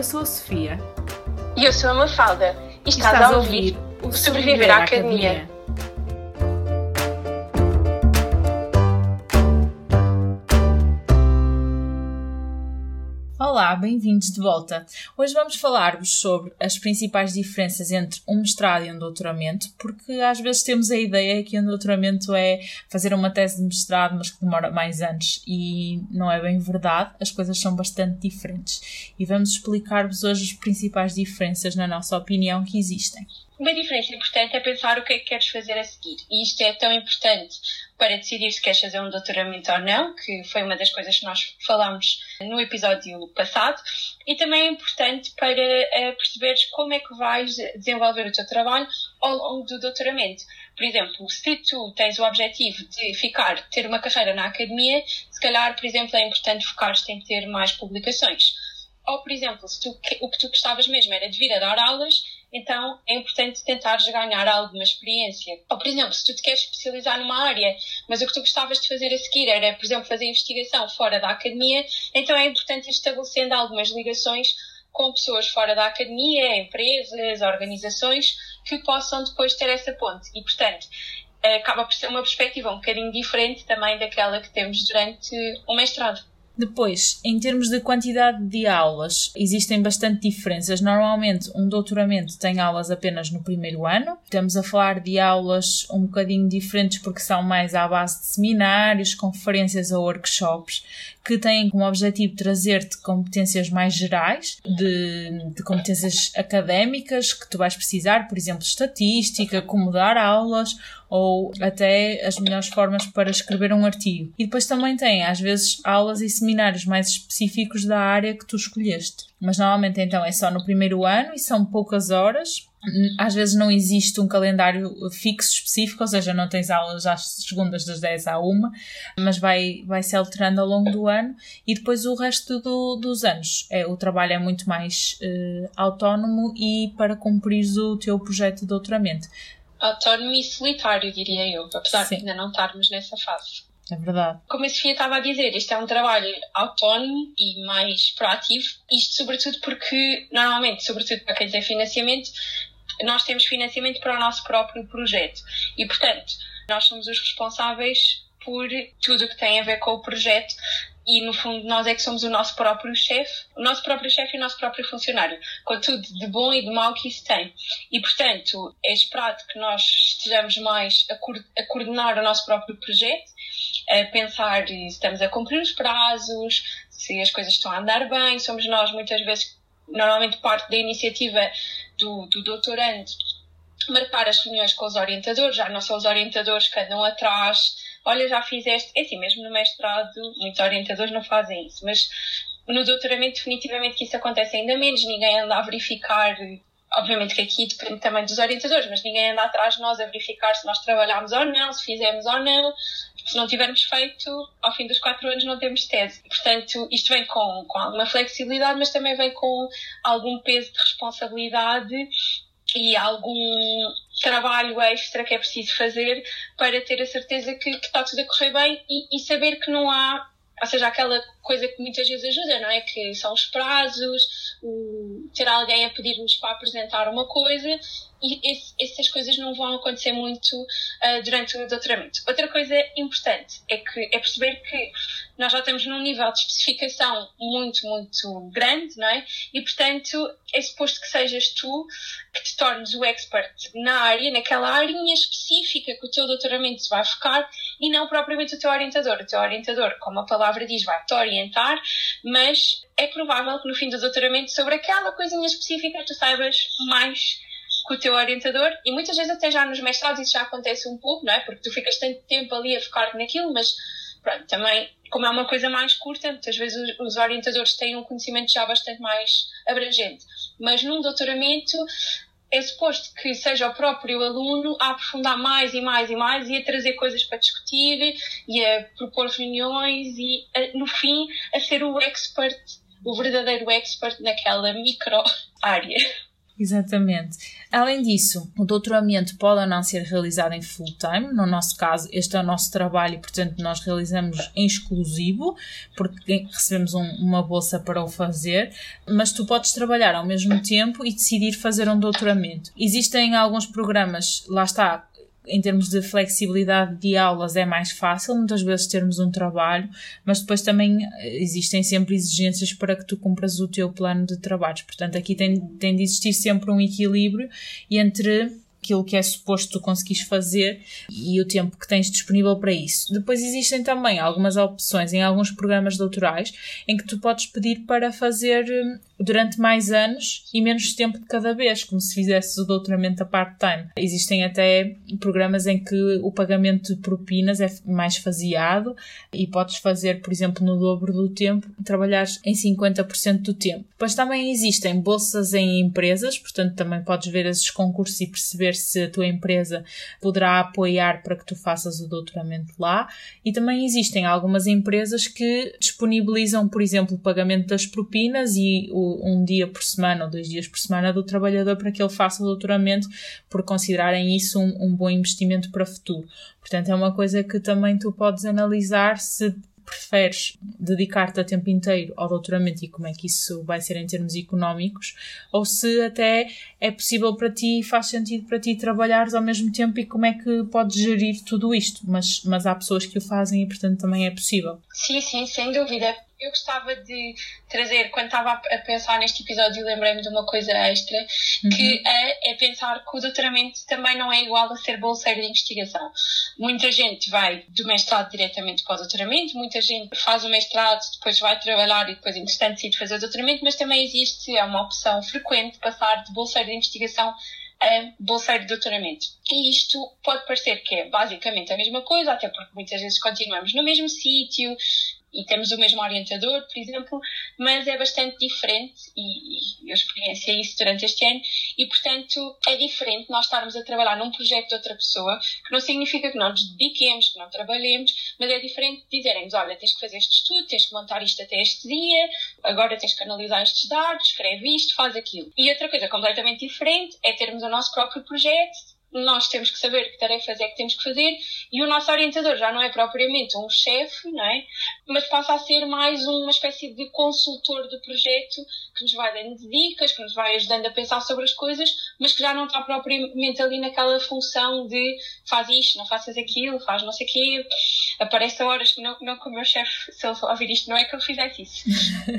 Eu sou a Sofia. E eu sou a Mafalda. E estás, estás a ouvir o Sobreviver à Academia. Academia. Olá, bem-vindos de volta. Hoje vamos falar-vos sobre as principais diferenças entre um mestrado e um doutoramento, porque às vezes temos a ideia que um doutoramento é fazer uma tese de mestrado, mas que demora mais anos, e não é bem verdade, as coisas são bastante diferentes. E vamos explicar-vos hoje as principais diferenças, na nossa opinião, que existem. Uma diferença importante é pensar o que é que queres fazer a seguir. E isto é tão importante para decidir se queres fazer um doutoramento ou não, que foi uma das coisas que nós falámos no episódio passado. E também é importante para uh, perceberes como é que vais desenvolver o teu trabalho ao longo do doutoramento. Por exemplo, se tu tens o objetivo de ficar, ter uma carreira na academia, se calhar, por exemplo, é importante focar-te em ter mais publicações. Ou, por exemplo, se tu, o que tu gostavas mesmo era de vir a dar aulas, então é importante tentares ganhar alguma experiência. Ou, por exemplo, se tu te queres especializar numa área, mas o que tu gostavas de fazer a seguir era, por exemplo, fazer investigação fora da academia, então é importante ir estabelecendo algumas ligações com pessoas fora da academia, empresas, organizações, que possam depois ter essa ponte. E, portanto, acaba por ser uma perspectiva um bocadinho diferente também daquela que temos durante o mestrado. Depois, em termos de quantidade de aulas, existem bastante diferenças. Normalmente, um doutoramento tem aulas apenas no primeiro ano. Estamos a falar de aulas um bocadinho diferentes porque são mais à base de seminários, conferências ou workshops que têm como objetivo trazer-te competências mais gerais, de, de, competências académicas que tu vais precisar, por exemplo, estatística, como dar aulas ou até as melhores formas para escrever um artigo. E depois também tem, às vezes, aulas e seminários mais específicos da área que tu escolheste. Mas normalmente então é só no primeiro ano e são poucas horas, às vezes não existe um calendário fixo específico, ou seja, não tens aulas às segundas das 10 à 1, mas vai, vai se alterando ao longo do ano e depois o resto do, dos anos. É, o trabalho é muito mais uh, autónomo e para cumprir o teu projeto de doutoramento. Autónomo e solitário, diria eu, apesar Sim. de ainda não estarmos nessa fase. É verdade. Como a Sofia estava a dizer, este é um trabalho autónomo e mais proativo. Isto, sobretudo, porque, normalmente, sobretudo para quem tem financiamento, nós temos financiamento para o nosso próprio projeto. E, portanto, nós somos os responsáveis por tudo o que tem a ver com o projeto e no fundo nós é que somos o nosso próprio chefe, o nosso próprio chefe e o nosso próprio funcionário, com tudo de bom e de mau que isso tem. E portanto é esperado que nós estejamos mais a, co a coordenar o nosso próprio projeto, a pensar se estamos a cumprir os prazos, se as coisas estão a andar bem, somos nós muitas vezes, normalmente parte da iniciativa do, do doutorando marcar as reuniões com os orientadores, já não são os orientadores que andam atrás, olha, já fizeste, é assim, mesmo no mestrado, muitos orientadores não fazem isso, mas no doutoramento definitivamente que isso acontece ainda menos, ninguém anda a verificar, obviamente que aqui depende também dos orientadores, mas ninguém anda atrás de nós a verificar se nós trabalhámos ou não, se fizemos ou não, se não tivermos feito, ao fim dos quatro anos não temos tese. Portanto, isto vem com, com alguma flexibilidade, mas também vem com algum peso de responsabilidade e algum trabalho extra que é preciso fazer para ter a certeza que, que está tudo a correr bem e, e, saber que não há, ou seja, aquela coisa que muitas vezes ajuda, não é? Que são os prazos, o, ter alguém a pedir-nos para apresentar uma coisa esse, essas coisas não vão acontecer muito uh, durante o doutoramento. Outra coisa importante é que é perceber que nós já estamos num nível de especificação muito, muito grande, não é? E, portanto, é suposto que sejas tu que te tornes o expert na área, naquela área específica que o teu doutoramento vai focar e não propriamente o teu orientador. O teu orientador, como a palavra diz, vai te orientar, mas é provável que no fim do doutoramento sobre aquela coisinha específica tu saibas mais com o teu orientador e muitas vezes até já nos mestrados isso já acontece um pouco, não é? Porque tu ficas tanto tempo ali a focar naquilo, mas pronto, também como é uma coisa mais curta, muitas vezes os orientadores têm um conhecimento já bastante mais abrangente. Mas num doutoramento é suposto que seja o próprio aluno a aprofundar mais e mais e mais e a trazer coisas para discutir e a propor reuniões e, a, no fim, a ser o expert, o verdadeiro expert naquela micro área. Exatamente. Além disso, o doutoramento pode ou não ser realizado em full time. No nosso caso, este é o nosso trabalho e, portanto, nós realizamos em exclusivo, porque recebemos um, uma bolsa para o fazer. Mas tu podes trabalhar ao mesmo tempo e decidir fazer um doutoramento. Existem alguns programas, lá está, em termos de flexibilidade de aulas é mais fácil, muitas vezes termos um trabalho, mas depois também eh, existem sempre exigências para que tu cumpras o teu plano de trabalhos. Portanto, aqui tem, tem de existir sempre um equilíbrio entre aquilo que é suposto tu conseguires fazer e o tempo que tens disponível para isso. Depois existem também algumas opções em alguns programas doutorais em que tu podes pedir para fazer hum, durante mais anos e menos tempo de cada vez, como se fizesse o doutoramento a part-time. Existem até programas em que o pagamento de propinas é mais faseado e podes fazer, por exemplo, no dobro do tempo, trabalhar em 50% do tempo. Depois também existem bolsas em empresas, portanto também podes ver esses concursos e perceber se a tua empresa poderá apoiar para que tu faças o doutoramento lá. E também existem algumas empresas que disponibilizam, por exemplo, o pagamento das propinas e o um dia por semana ou dois dias por semana do trabalhador para que ele faça o doutoramento, por considerarem isso um, um bom investimento para o futuro. Portanto, é uma coisa que também tu podes analisar se preferes dedicar-te a tempo inteiro ao doutoramento e como é que isso vai ser em termos económicos, ou se até é possível para ti, faz sentido para ti trabalhares ao mesmo tempo e como é que podes gerir tudo isto. Mas, mas há pessoas que o fazem e, portanto, também é possível. Sim, sim, sem dúvida eu gostava de trazer, quando estava a pensar neste episódio, lembrei-me de uma coisa extra, uhum. que é, é, pensar que o doutoramento também não é igual a ser bolseiro de investigação. Muita gente vai do mestrado diretamente para o doutoramento, muita gente faz o mestrado, depois vai trabalhar e depois, entretanto, decide fazer o doutoramento, mas também existe, é uma opção frequente, passar de bolseiro de investigação a bolseiro de doutoramento. E isto pode parecer que é basicamente a mesma coisa, até porque muitas vezes continuamos no mesmo sítio, e temos o mesmo orientador, por exemplo, mas é bastante diferente e, e eu experienciei isso durante este ano e, portanto, é diferente nós estarmos a trabalhar num projeto de outra pessoa, que não significa que não nos dediquemos, que não trabalhemos, mas é diferente de dizerem-nos, olha, tens que fazer este estudo, tens que montar isto até este dia, agora tens que analisar estes dados, escreve isto, faz aquilo. E outra coisa completamente diferente é termos o nosso próprio projeto, nós temos que saber que tarefas é que temos que fazer e o nosso orientador já não é propriamente um chefe, não é? Mas passa a ser mais uma espécie de consultor do projeto que nos vai dando dicas, que nos vai ajudando a pensar sobre as coisas, mas que já não está propriamente ali naquela função de faz isto, não faças aquilo, faz não sei o quê, aparece a horas que não, não o meu chefe, se ele ouvir isto, não é que ele fizesse isso.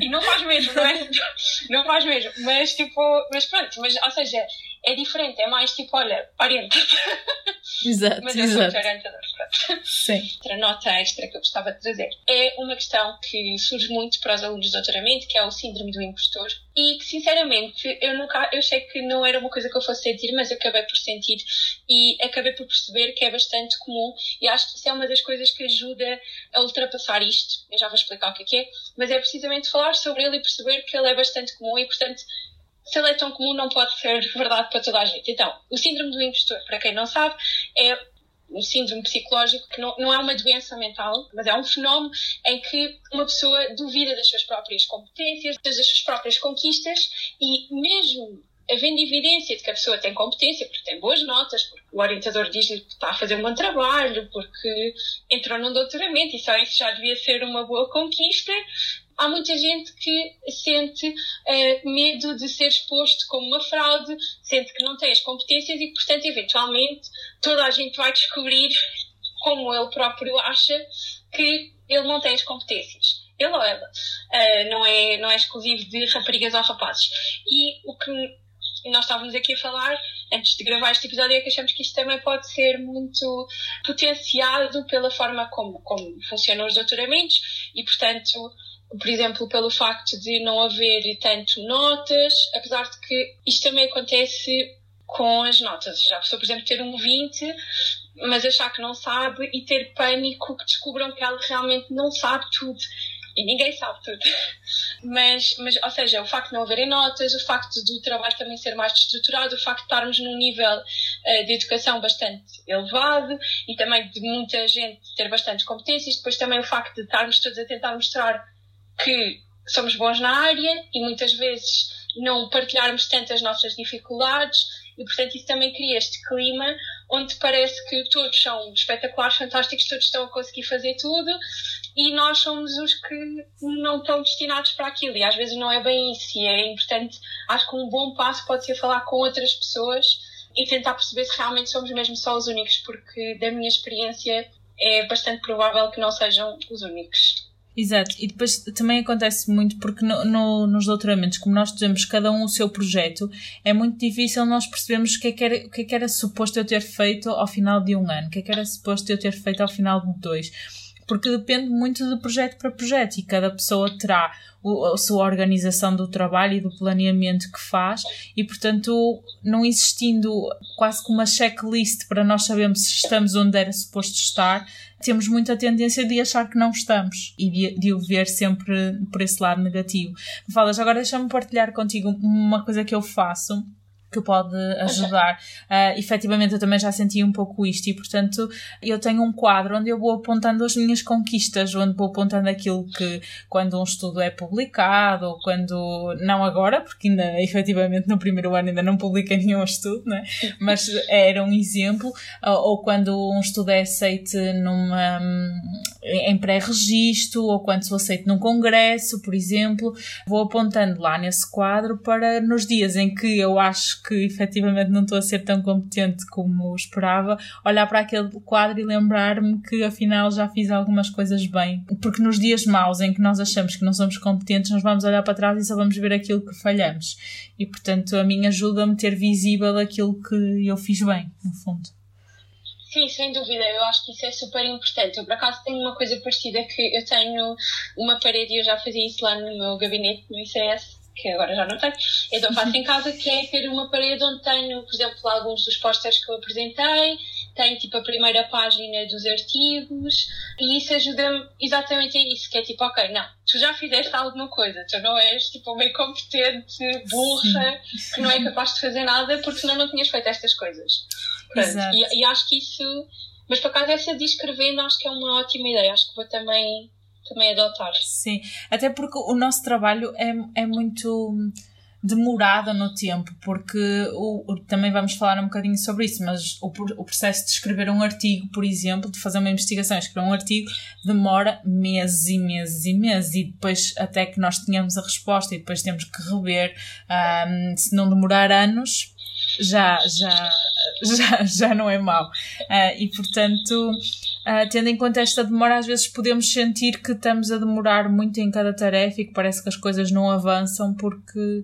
E não faz mesmo, não é? Não faz mesmo, mas tipo, mas pronto, mas ou seja, é diferente, é mais tipo, olha, Exato, Mas eu exato. sou orientador, Sim. Outra nota extra que eu gostava de trazer é uma questão que surge muito para os alunos de doutoramento, que é o síndrome do impostor, e que, sinceramente, eu nunca, eu sei que não era uma coisa que eu fosse sentir, mas acabei por sentir e acabei por perceber que é bastante comum e acho que isso é uma das coisas que ajuda a ultrapassar isto. Eu já vou explicar o que é que é, mas é precisamente falar sobre ele e perceber que ele é bastante comum e, portanto, se ele é tão comum, não pode ser verdade para toda a gente. Então, o síndrome do impostor, para quem não sabe, é um síndrome psicológico que não, não é uma doença mental, mas é um fenómeno em que uma pessoa duvida das suas próprias competências, das suas próprias conquistas e mesmo havendo evidência de que a pessoa tem competência, porque tem boas notas, porque o orientador diz-lhe que está a fazer um bom trabalho, porque entrou num doutoramento e só isso já devia ser uma boa conquista, há muita gente que sente uh, medo de ser exposto como uma fraude, sente que não tem as competências e, portanto, eventualmente, toda a gente vai descobrir, como ele próprio acha, que ele não tem as competências. Ele ou ela. Uh, não, é, não é exclusivo de raparigas ou rapazes. E o que nós estávamos aqui a falar antes de gravar este episódio é que achamos que isto também pode ser muito potenciado pela forma como, como funcionam os doutoramentos e, portanto, por exemplo, pelo facto de não haver tanto notas, apesar de que isto também acontece com as notas. Já a pessoa, por exemplo, ter um 20, mas achar que não sabe e ter pânico que descubram que ela realmente não sabe tudo. E ninguém sabe tudo. Mas, mas, ou seja, o facto de não haverem notas, o facto do trabalho também ser mais estruturado, o facto de estarmos num nível uh, de educação bastante elevado e também de muita gente ter bastante competências, depois também o facto de estarmos todos a tentar mostrar que somos bons na área e muitas vezes não partilharmos tanto as nossas dificuldades e, portanto, isso também cria este clima onde parece que todos são espetaculares, fantásticos, todos estão a conseguir fazer tudo e nós somos os que não estão destinados para aquilo. E às vezes não é bem isso. E é importante, acho que um bom passo pode ser falar com outras pessoas e tentar perceber se realmente somos mesmo só os únicos, porque da minha experiência é bastante provável que não sejam os únicos. Exato, e depois também acontece muito porque no, no, nos doutoramentos, como nós temos cada um o seu projeto, é muito difícil nós percebermos o que, é que era, o que é que era suposto eu ter feito ao final de um ano, o que é que era suposto eu ter feito ao final de dois. Porque depende muito de projeto para projeto e cada pessoa terá a sua organização do trabalho e do planeamento que faz e, portanto, não existindo quase que uma checklist para nós sabermos se estamos onde era suposto estar, temos muita tendência de achar que não estamos e de, de o ver sempre por esse lado negativo. Falas, agora deixa-me partilhar contigo uma coisa que eu faço que pode ajudar. Uh, efetivamente, eu também já senti um pouco isto e, portanto, eu tenho um quadro onde eu vou apontando as minhas conquistas, onde vou apontando aquilo que, quando um estudo é publicado, ou quando, não agora, porque ainda, efetivamente, no primeiro ano ainda não publiquei nenhum estudo, né? mas era um exemplo, ou, ou quando um estudo é aceito numa, em pré-registro, ou quando sou aceito num congresso, por exemplo, vou apontando lá nesse quadro para, nos dias em que eu acho que efetivamente não estou a ser tão competente como esperava, olhar para aquele quadro e lembrar-me que afinal já fiz algumas coisas bem. Porque nos dias maus em que nós achamos que não somos competentes, nós vamos olhar para trás e só vamos ver aquilo que falhamos. E portanto a mim ajuda-me a ter visível aquilo que eu fiz bem, no fundo. Sim, sem dúvida, eu acho que isso é super importante. Eu, por acaso, tenho uma coisa parecida que eu tenho uma parede e eu já fazia isso lá no meu gabinete, no ICS, que agora já não tenho, então faço em casa, que é ter uma parede onde tenho, por exemplo, alguns dos pósteres que eu apresentei, tenho tipo a primeira página dos artigos, e isso ajuda-me exatamente a isso, que é tipo, ok, não, tu já fizeste alguma coisa, tu não és tipo uma incompetente, burra, que não é capaz de fazer nada porque senão não tinhas feito estas coisas. Pronto, e, e acho que isso, mas por acaso essa de escrevendo acho que é uma ótima ideia, acho que vou também também adotar. Sim, até porque o nosso trabalho é, é muito demorado no tempo, porque o, também vamos falar um bocadinho sobre isso, mas o, o processo de escrever um artigo, por exemplo, de fazer uma investigação, escrever um artigo, demora meses e meses e meses, e depois até que nós tenhamos a resposta e depois temos que rever, um, se não demorar anos, já, já, já, já não é mau. Uh, e portanto, uh, tendo em conta esta demora, às vezes podemos sentir que estamos a demorar muito em cada tarefa e que parece que as coisas não avançam porque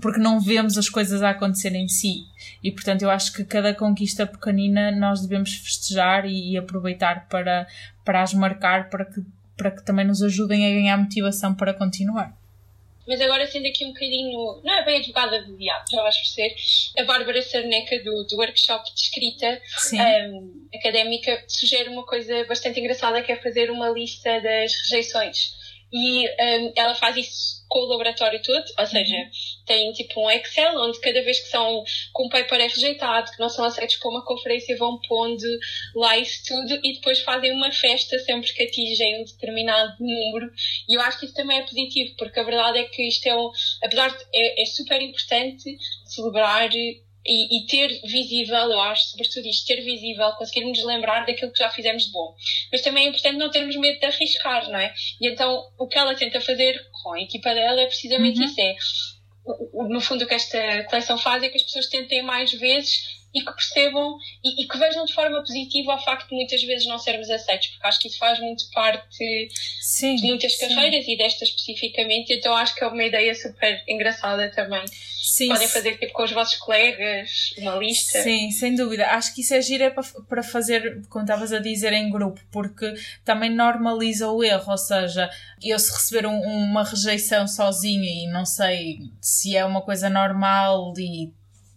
porque não vemos as coisas a acontecer em si. E portanto, eu acho que cada conquista pequenina nós devemos festejar e, e aproveitar para, para as marcar, para que, para que também nos ajudem a ganhar motivação para continuar. Mas agora sendo aqui um bocadinho, não é bem advogada do diabo, já vais perceber, a Bárbara Sarneca do, do workshop de escrita um, académica sugere uma coisa bastante engraçada que é fazer uma lista das rejeições. E um, ela faz isso com o laboratório todo, ou seja, uhum. tem tipo um Excel onde cada vez que são com um paper é rejeitado, que não são aceitos para uma conferência, vão pondo lá isso tudo e depois fazem uma festa sempre que atingem um determinado número. E eu acho que isso também é positivo, porque a verdade é que isto é um, apesar de é, é super importante celebrar e, e, ter visível, eu acho, sobretudo isto, ter visível, conseguirmos lembrar daquilo que já fizemos de bom. Mas também é importante não termos medo de arriscar, não é? E então o que ela tenta fazer com a equipa dela é precisamente uhum. isso: é, no fundo, o que esta coleção faz é que as pessoas tentem mais vezes e que percebam e, e, que vejam de forma positiva o facto de muitas vezes não sermos aceitos, porque acho que isso faz muito parte sim, de muitas sim. carreiras e desta especificamente, então acho que é uma ideia super engraçada também. Sim, Podem fazer tipo com os vossos colegas uma lista. Sim, sem dúvida. Acho que isso é giro é para, para fazer, como estavas a dizer, em grupo, porque também normaliza o erro, ou seja, eu se receber um, uma rejeição sozinha e não sei se é uma coisa normal e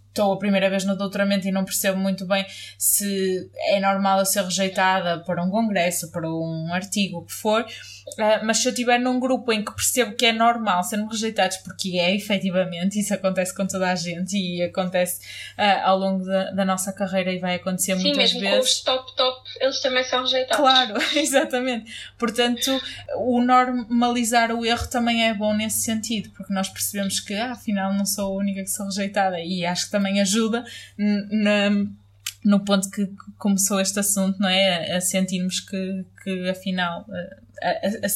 estou a primeira vez no doutoramento e não percebo muito bem se é normal eu ser rejeitada para um congresso, para um artigo, o que for, Uh, mas se eu estiver num grupo em que percebo que é normal sermos rejeitados, porque é efetivamente, isso acontece com toda a gente e acontece uh, ao longo da, da, nossa carreira e vai acontecer Sim, muitas mesmo vezes. Com os top top, eles também são rejeitados. Claro, exatamente. Portanto, o normalizar o erro também é bom nesse sentido, porque nós percebemos que ah, afinal não sou a única que sou rejeitada e acho que também ajuda na no ponto que começou este assunto, não é? A sentirmos que, que afinal, a, a, a,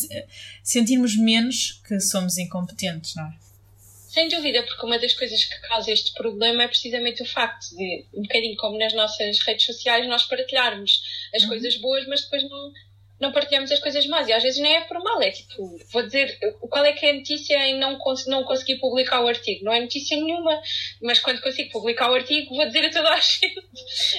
sentirmos menos que somos incompetentes, não é? Sem dúvida, porque uma das coisas que causa este problema é precisamente o facto de, um bocadinho como nas nossas redes sociais, nós partilharmos as uhum. coisas boas, mas depois não, não partilhamos as coisas más. E às vezes nem é por mal, é tipo, vou dizer, qual é que é a notícia em não, cons não conseguir publicar o artigo? Não é notícia nenhuma, mas quando consigo publicar o artigo, vou dizer a toda a gente.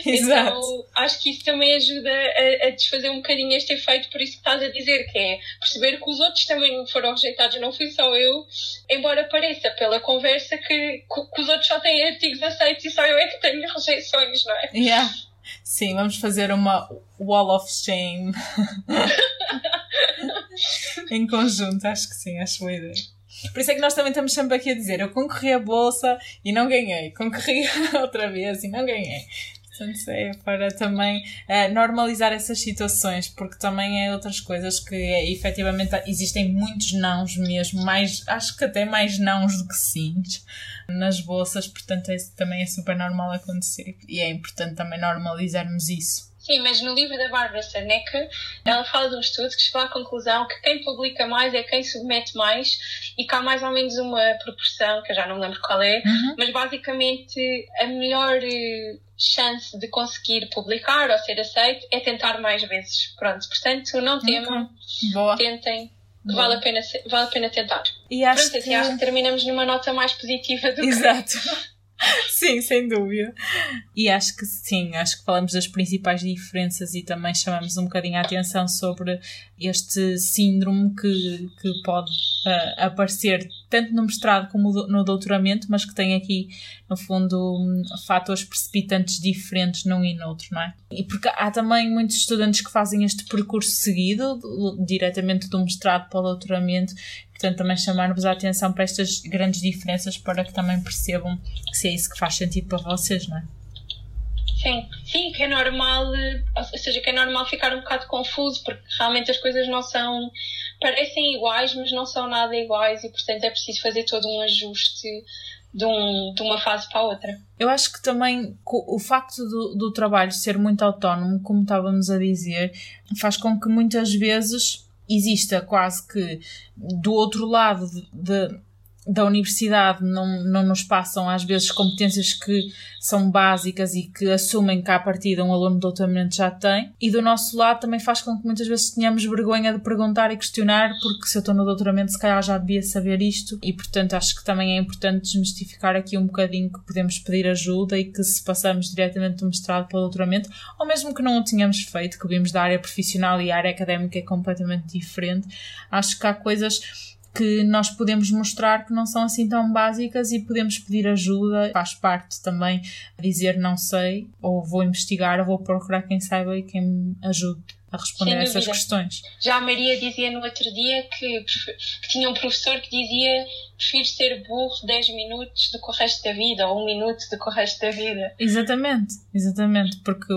Exato. Então, acho que isso também ajuda a, a, desfazer um bocadinho este efeito, por isso que estás a dizer, que é perceber que os outros também foram rejeitados, não fui só eu, embora pareça pela conversa que, que os outros só têm artigos aceitos e só eu é que tenho rejeições, não é? Yeah. Sim, vamos fazer uma Wall of Shame em conjunto, acho que sim, acho boa ideia. Por isso é que nós também estamos sempre aqui a dizer: eu concorri a bolsa e não ganhei, concorri outra vez e não ganhei. Portanto, é para também uh, normalizar essas situações, porque também é outras coisas que é, efetivamente existem muitos nãos mesmo, mais, acho que até mais nãos do que sims nas bolsas, portanto, isso também é super normal acontecer e é importante também normalizarmos isso. Sim, mas no livro da Bárbara Saneca, ela fala de um estudo que chegou à conclusão que quem publica mais é quem submete mais e que há mais ou menos uma proporção, que eu já não me lembro qual é, uhum. mas basicamente a melhor eh, chance de conseguir publicar ou ser aceito é tentar mais vezes. Pronto, portanto, não temam, okay. tentem. Vale a, pena, vale a pena tentar. E acho Pronto, assim, que... acho que terminamos numa nota mais positiva do Exato. que. Exato. sim, sem dúvida. E acho que sim, acho que falamos das principais diferenças e também chamamos um bocadinho a atenção sobre este síndrome que, que pode uh, aparecer tanto no mestrado como no doutoramento, mas que tem aqui, no fundo, um, fatores precipitantes diferentes num e no outro, não é? E porque há também muitos estudantes que fazem este percurso seguido, diretamente do mestrado para o doutoramento, portanto também chamar-vos a atenção para estas grandes diferenças para que também percebam se é isso que faz sentido para vocês, não é? Sim, sim, que é normal, ou seja, que é normal ficar um bocado confuso, porque realmente as coisas não são, parecem iguais, mas não são nada iguais e, portanto, é preciso fazer todo um ajuste de, um, de uma fase para a outra. Eu acho que também o facto do, do trabalho ser muito autónomo, como estávamos a dizer, faz com que muitas vezes exista quase que do outro lado de, da universidade não, não nos passam às vezes competências que são básicas e que assumem que à partida um aluno de doutoramento já tem. E do nosso lado também faz com que muitas vezes tenhamos vergonha de perguntar e questionar porque se eu estou no doutoramento se calhar já devia saber isto. E portanto acho que também é importante desmistificar aqui um bocadinho que podemos pedir ajuda e que se passamos diretamente do mestrado para o doutoramento ou mesmo que não o tenhamos feito, que vimos da área profissional e a área académica é completamente diferente, acho que há coisas que nós podemos mostrar que não são assim tão básicas e podemos pedir ajuda. Faz parte também dizer não sei, ou vou investigar, ou vou procurar quem saiba e quem me ajude a responder a essas questões. Já a Maria dizia no outro dia que, que, tinha um professor que dizia prefiro ser burro 10 minutos do que o resto da vida, ou um minuto do que o resto da vida. Exatamente, exatamente, porque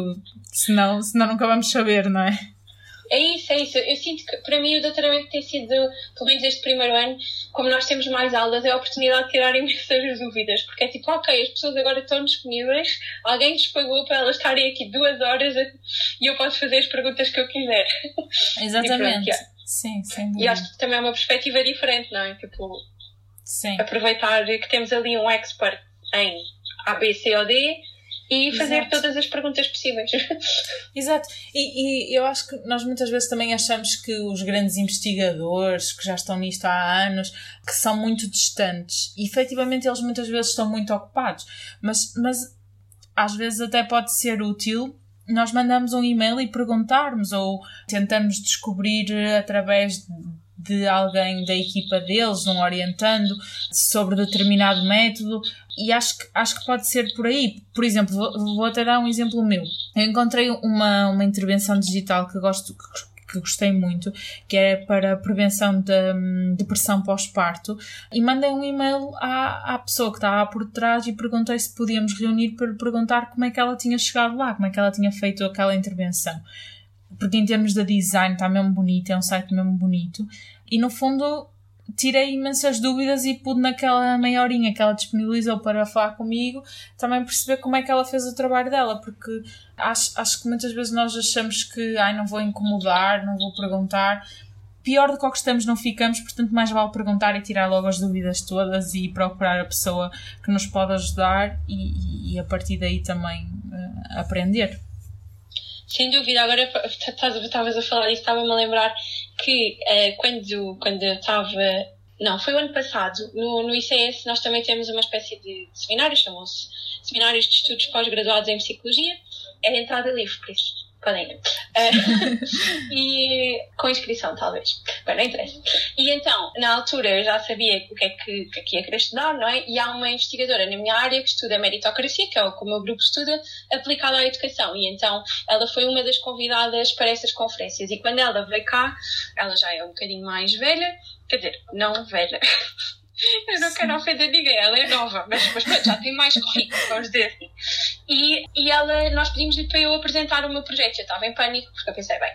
senão, senão nunca vamos saber, não é? É isso, é isso. Eu sinto que para mim o doutoramento tem sido, pelo menos este primeiro ano, como nós temos mais aulas, é a oportunidade de tirar imensas dúvidas, porque é tipo, ok, as pessoas agora estão disponíveis, alguém lhes pagou para elas estarem aqui duas horas e eu posso fazer as perguntas que eu quiser. Exatamente. Pronto. Sim, sem dúvida. E acho que também é uma perspectiva diferente, não é? Tipo, Sim. aproveitar que temos ali um expert em A, B, C ou D e fazer Exato. todas as perguntas possíveis. Exato. E, e, eu acho que nós muitas vezes também achamos que os grandes investigadores que já estão nisto há anos que são muito distantes e efetivamente eles muitas vezes estão muito ocupados, mas, mas às vezes até pode ser útil nós mandamos um e-mail e perguntarmos ou tentamos descobrir através de alguém da equipa deles, um orientando sobre determinado método, e acho que, acho que pode ser por aí. Por exemplo, vou, vou até dar um exemplo meu. Eu encontrei uma, uma intervenção digital que gosto, que gostei muito, que é para prevenção de hum, depressão pós-parto, e mandei um e-mail à, à pessoa que estava por trás e perguntei se podíamos reunir para perguntar como é que ela tinha chegado lá, como é que ela tinha feito aquela intervenção. Porque em termos de design está mesmo bonito, é um site mesmo bonito, e no fundo tirei imensas dúvidas e pude naquela meia horinha que ela disponibilizou para falar comigo também perceber como é que ela fez o trabalho dela, porque acho, acho que muitas vezes nós achamos que ai, não vou incomodar, não vou perguntar. Pior do que o que estamos não ficamos, portanto mais vale perguntar e tirar logo as dúvidas todas e procurar a pessoa que nos pode ajudar e, e a partir daí também uh, aprender. Sem dúvida, agora estavas a falar isso, estava-me a lembrar que uh, quando, quando eu estava. Não, foi o ano passado, no, no ICS nós também temos uma espécie de seminários, chamam-se Seminários de Estudos Pós-Graduados em Psicologia. É entrada livre, por isso Uh, e com inscrição, talvez. Bem, não interessa. E então, na altura, eu já sabia o que é que, que, é que ia querer estudar, não é? E há uma investigadora na minha área que estuda meritocracia, que é o que o meu grupo estuda, aplicada à educação. E então, ela foi uma das convidadas para essas conferências. E quando ela veio cá, ela já é um bocadinho mais velha, quer dizer, não velha. Eu não quero ofender ninguém, ela é nova, mas, mas pronto, já tem mais currículo, vamos dizer assim. E, e ela, nós pedimos-lhe para eu apresentar o meu projeto. Eu estava em pânico, porque eu pensei, bem,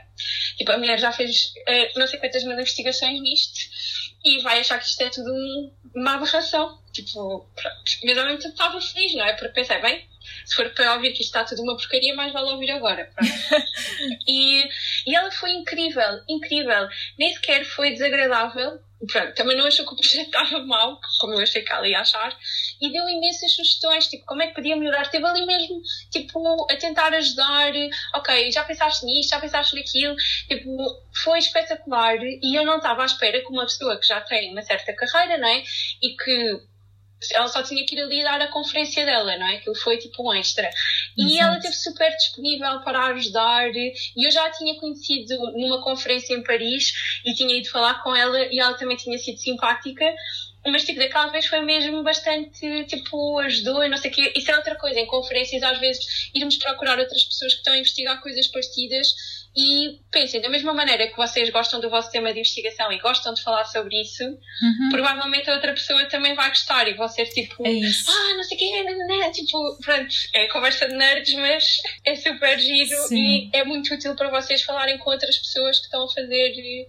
tipo, a mulher já fez uh, não sei quantas mil investigações nisto e vai achar que isto é tudo um, uma aberração. Tipo, pronto. Mas ao mesmo tempo estava feliz, não é? Porque pensei, bem, se for para ouvir que isto está tudo uma porcaria, mais vale ouvir agora. e, e ela foi incrível, incrível. Nem sequer foi desagradável pronto, também não achou que o projeto estava mal, como eu achei que ela ia achar, e deu imensas sugestões, tipo, como é que podia melhorar. Esteve ali mesmo, tipo, a tentar ajudar, ok, já pensaste nisto, já pensaste naquilo, tipo, foi espetacular, e eu não estava à espera que uma pessoa que já tem uma certa carreira, não é, e que ela só tinha que ir ali dar a conferência dela, não é? Aquilo foi tipo um extra. E Exato. ela esteve super disponível para ajudar. E eu já a tinha conhecido numa conferência em Paris e tinha ido falar com ela e ela também tinha sido simpática. Mas, tipo, daquela vez foi mesmo bastante, tipo, ajudou e não sei o quê. Isso é outra coisa. Em conferências, às vezes, irmos procurar outras pessoas que estão a investigar coisas parecidas e pensem, da mesma maneira que vocês gostam do vosso tema de investigação e gostam de falar sobre isso, uhum. provavelmente a outra pessoa também vai gostar e vão ser tipo, é ah, não sei o que, não, não, não, tipo, pronto, é conversa de nerds, mas é super giro Sim. e é muito útil para vocês falarem com outras pessoas que estão a fazer eh,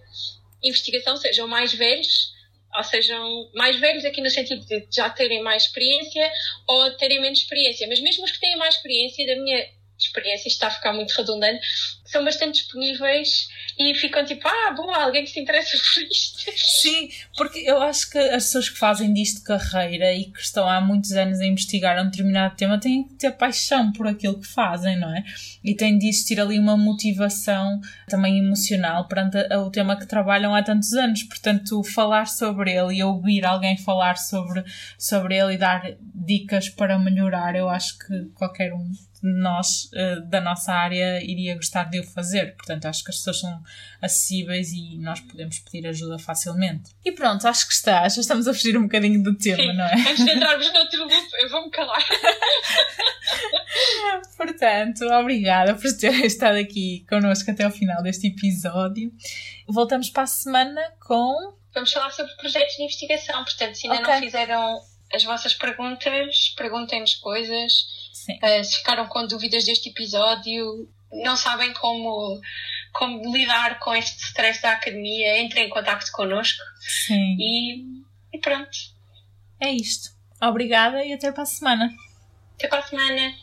investigação, sejam mais velhos ou sejam mais velhos aqui no sentido de já terem mais experiência ou terem menos experiência, mas mesmo os que têm mais experiência, da minha experiência, isto está a ficar muito redundante, são bastante disponíveis e ficam tipo, ah, boa, alguém que se interessa por isto. Sim, porque eu acho que as pessoas que fazem disto carreira e que estão há muitos anos a investigar um determinado tema têm que ter paixão por aquilo que fazem, não é? E têm de existir ali uma motivação também emocional perante o tema que trabalham há tantos anos. Portanto, falar sobre ele e ouvir alguém falar sobre, sobre ele e dar dicas para melhorar, eu acho que qualquer um nós, uh, da nossa área, iria gostar de o fazer. Portanto, acho que as pessoas são acessíveis e nós podemos pedir ajuda facilmente. E pronto, acho que está. Já estamos a fugir um bocadinho do tema, Sim, não é? Antes de entrarmos no outro loop, eu vou-me calar. Portanto, obrigada por ter estado aqui connosco até ao final deste episódio. Voltamos para a semana com. Vamos falar sobre projetos de investigação. Portanto, se ainda okay. não fizeram as vossas perguntas, perguntem-nos coisas Uh, se ficaram com dúvidas deste episódio, não sabem como, como lidar com este stress da academia, entrem em contato connosco. Sim. E, e pronto. É isto. Obrigada e até para a semana. Até para a semana.